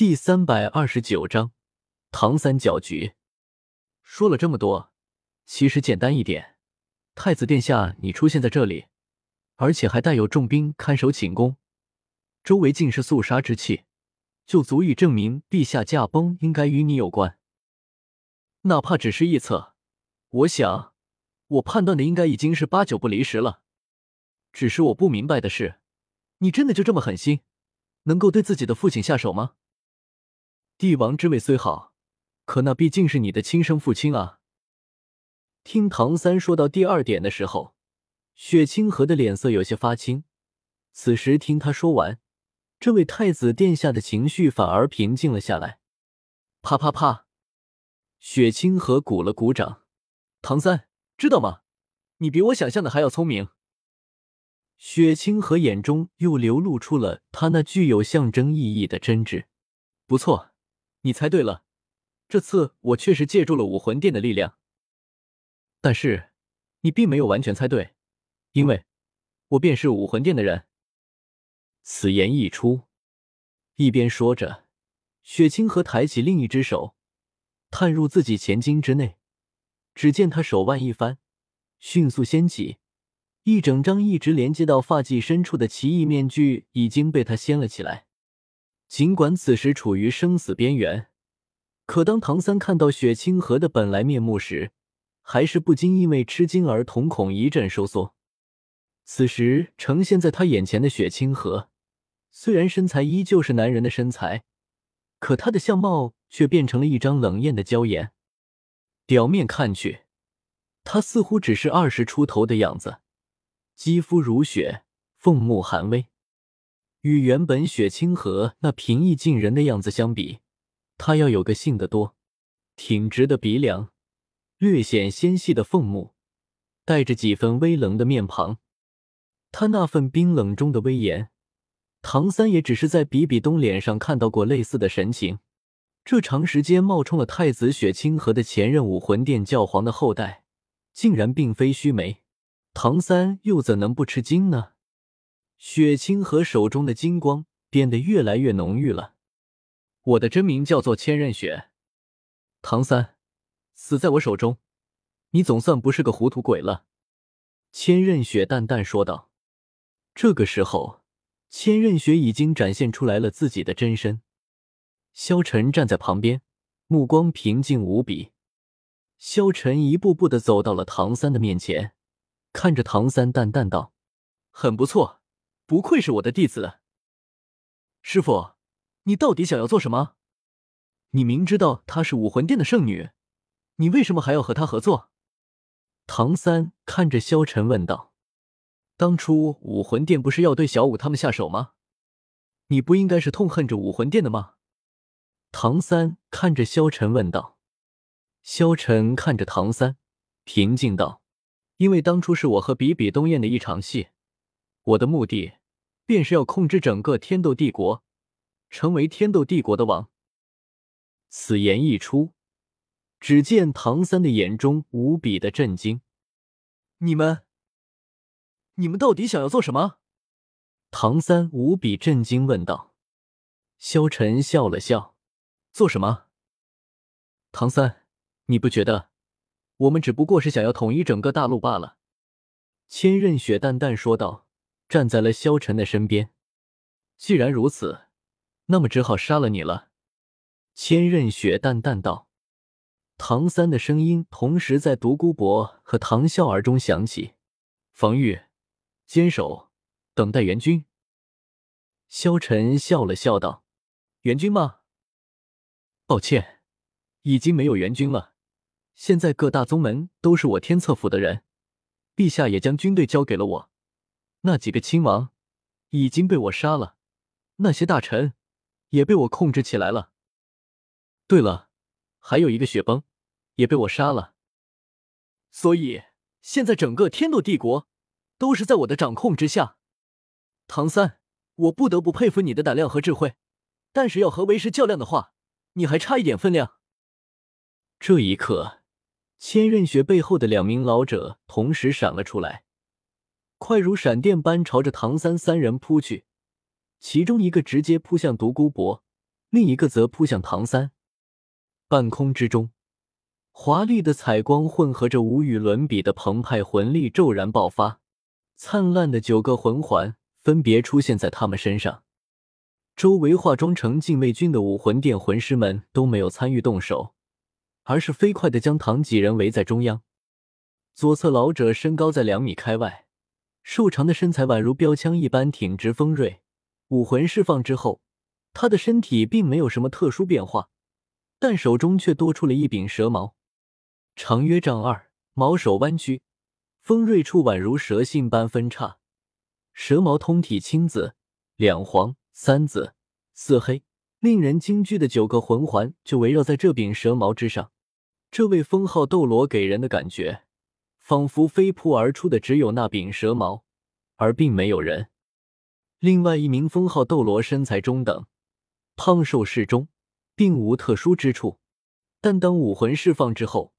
第三百二十九章唐三搅局。说了这么多，其实简单一点。太子殿下，你出现在这里，而且还带有重兵看守寝宫，周围尽是肃杀之气，就足以证明陛下驾崩应该与你有关。哪怕只是臆测，我想，我判断的应该已经是八九不离十了。只是我不明白的是，你真的就这么狠心，能够对自己的父亲下手吗？帝王之位虽好，可那毕竟是你的亲生父亲啊！听唐三说到第二点的时候，雪清河的脸色有些发青。此时听他说完，这位太子殿下的情绪反而平静了下来。啪啪啪，雪清河鼓了鼓掌。唐三，知道吗？你比我想象的还要聪明。雪清河眼中又流露出了他那具有象征意义的真挚。不错，你猜对了，这次我确实借助了武魂殿的力量。但是，你并没有完全猜对，因为我便是武魂殿的人。此言一出，一边说着，雪清河抬起另一只手，探入自己前襟之内，只见他手腕一翻，迅速掀起，一整张一直连接到发髻深处的奇异面具已经被他掀了起来。尽管此时处于生死边缘，可当唐三看到雪清河的本来面目时，还是不禁因为吃惊而瞳孔一阵收缩。此时呈现在他眼前的雪清河，虽然身材依旧是男人的身材，可他的相貌却变成了一张冷艳的娇颜。表面看去，他似乎只是二十出头的样子，肌肤如雪，凤目含微。与原本雪清河那平易近人的样子相比，他要有个性得多，挺直的鼻梁。略显纤细的凤目，带着几分微冷的面庞，他那份冰冷中的威严，唐三也只是在比比东脸上看到过类似的神情。这长时间冒充了太子雪清河的前任武魂殿教皇的后代，竟然并非须眉，唐三又怎能不吃惊呢？雪清河手中的金光变得越来越浓郁了。我的真名叫做千仞雪，唐三。死在我手中，你总算不是个糊涂鬼了。”千仞雪淡淡说道。这个时候，千仞雪已经展现出来了自己的真身。萧晨站在旁边，目光平静无比。萧晨一步步的走到了唐三的面前，看着唐三，淡淡道：“很不错，不愧是我的弟子。师傅，你到底想要做什么？你明知道她是武魂殿的圣女。”你为什么还要和她合作？唐三看着萧晨问道：“当初武魂殿不是要对小舞他们下手吗？你不应该是痛恨着武魂殿的吗？”唐三看着萧晨问道。萧晨看着唐三，平静道：“因为当初是我和比比东演的一场戏，我的目的便是要控制整个天斗帝国，成为天斗帝国的王。”此言一出。只见唐三的眼中无比的震惊，你们，你们到底想要做什么？唐三无比震惊问道。萧晨笑了笑，做什么？唐三，你不觉得我们只不过是想要统一整个大陆罢了？千仞雪淡淡说道，站在了萧晨的身边。既然如此，那么只好杀了你了。千仞雪淡淡道。唐三的声音同时在独孤博和唐啸儿中响起：“防御，坚守，等待援军。”萧晨笑了笑道：“援军吗？抱歉，已经没有援军了。现在各大宗门都是我天策府的人，陛下也将军队交给了我。那几个亲王已经被我杀了，那些大臣也被我控制起来了。对了，还有一个雪崩。”也被我杀了，所以现在整个天斗帝国都是在我的掌控之下。唐三，我不得不佩服你的胆量和智慧，但是要和为师较量的话，你还差一点分量。这一刻，千仞雪背后的两名老者同时闪了出来，快如闪电般朝着唐三三人扑去，其中一个直接扑向独孤博，另一个则扑向唐三。半空之中，华丽的彩光混合着无与伦比的澎湃魂力骤然爆发，灿烂的九个魂环分别出现在他们身上。周围化妆成禁卫军的武魂殿魂师们都没有参与动手，而是飞快的将唐几人围在中央。左侧老者身高在两米开外，瘦长的身材宛如标枪一般挺直锋锐。武魂释放之后，他的身体并没有什么特殊变化。但手中却多出了一柄蛇矛，长约丈二，矛首弯曲，锋锐处宛如蛇信般分叉。蛇矛通体青紫，两黄三紫四黑，令人惊惧的九个魂环就围绕在这柄蛇矛之上。这位封号斗罗给人的感觉，仿佛飞扑而出的只有那柄蛇矛，而并没有人。另外一名封号斗罗身材中等，胖瘦适中。并无特殊之处，但当武魂释放之后，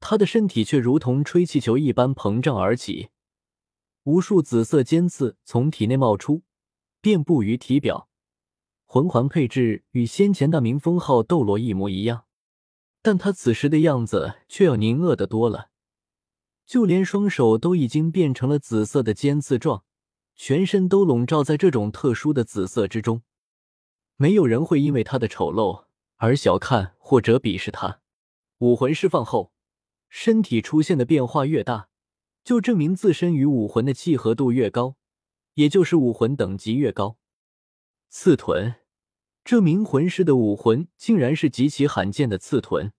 他的身体却如同吹气球一般膨胀而起，无数紫色尖刺从体内冒出，遍布于体表。魂环配置与先前那名封号斗罗一模一样，但他此时的样子却要凝恶的多了，就连双手都已经变成了紫色的尖刺状，全身都笼罩在这种特殊的紫色之中。没有人会因为他的丑陋。而小看或者鄙视他，武魂释放后，身体出现的变化越大，就证明自身与武魂的契合度越高，也就是武魂等级越高。刺豚，这名魂师的武魂竟然是极其罕见的刺豚，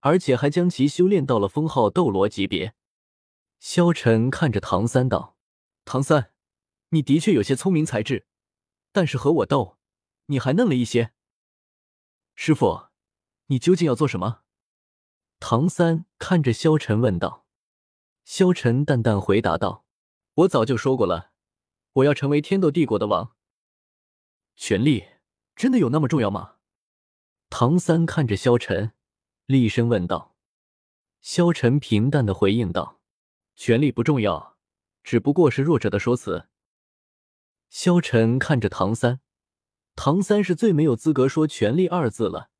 而且还将其修炼到了封号斗罗级别。萧晨看着唐三道：“唐三，你的确有些聪明才智，但是和我斗，你还嫩了一些。”师傅，你究竟要做什么？唐三看着萧晨问道。萧晨淡淡回答道：“我早就说过了，我要成为天斗帝国的王。权力真的有那么重要吗？”唐三看着萧晨，厉声问道。萧晨平淡的回应道：“权力不重要，只不过是弱者的说辞。”萧晨看着唐三。唐三是最没有资格说“权力”二字了。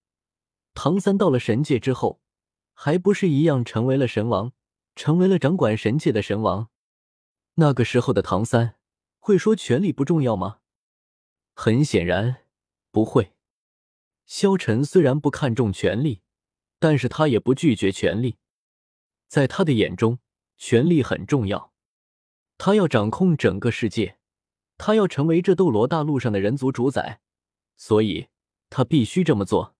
唐三到了神界之后，还不是一样成为了神王，成为了掌管神界的神王。那个时候的唐三会说权力不重要吗？很显然不会。萧晨虽然不看重权力，但是他也不拒绝权力。在他的眼中，权力很重要。他要掌控整个世界，他要成为这斗罗大陆上的人族主宰。所以，他必须这么做。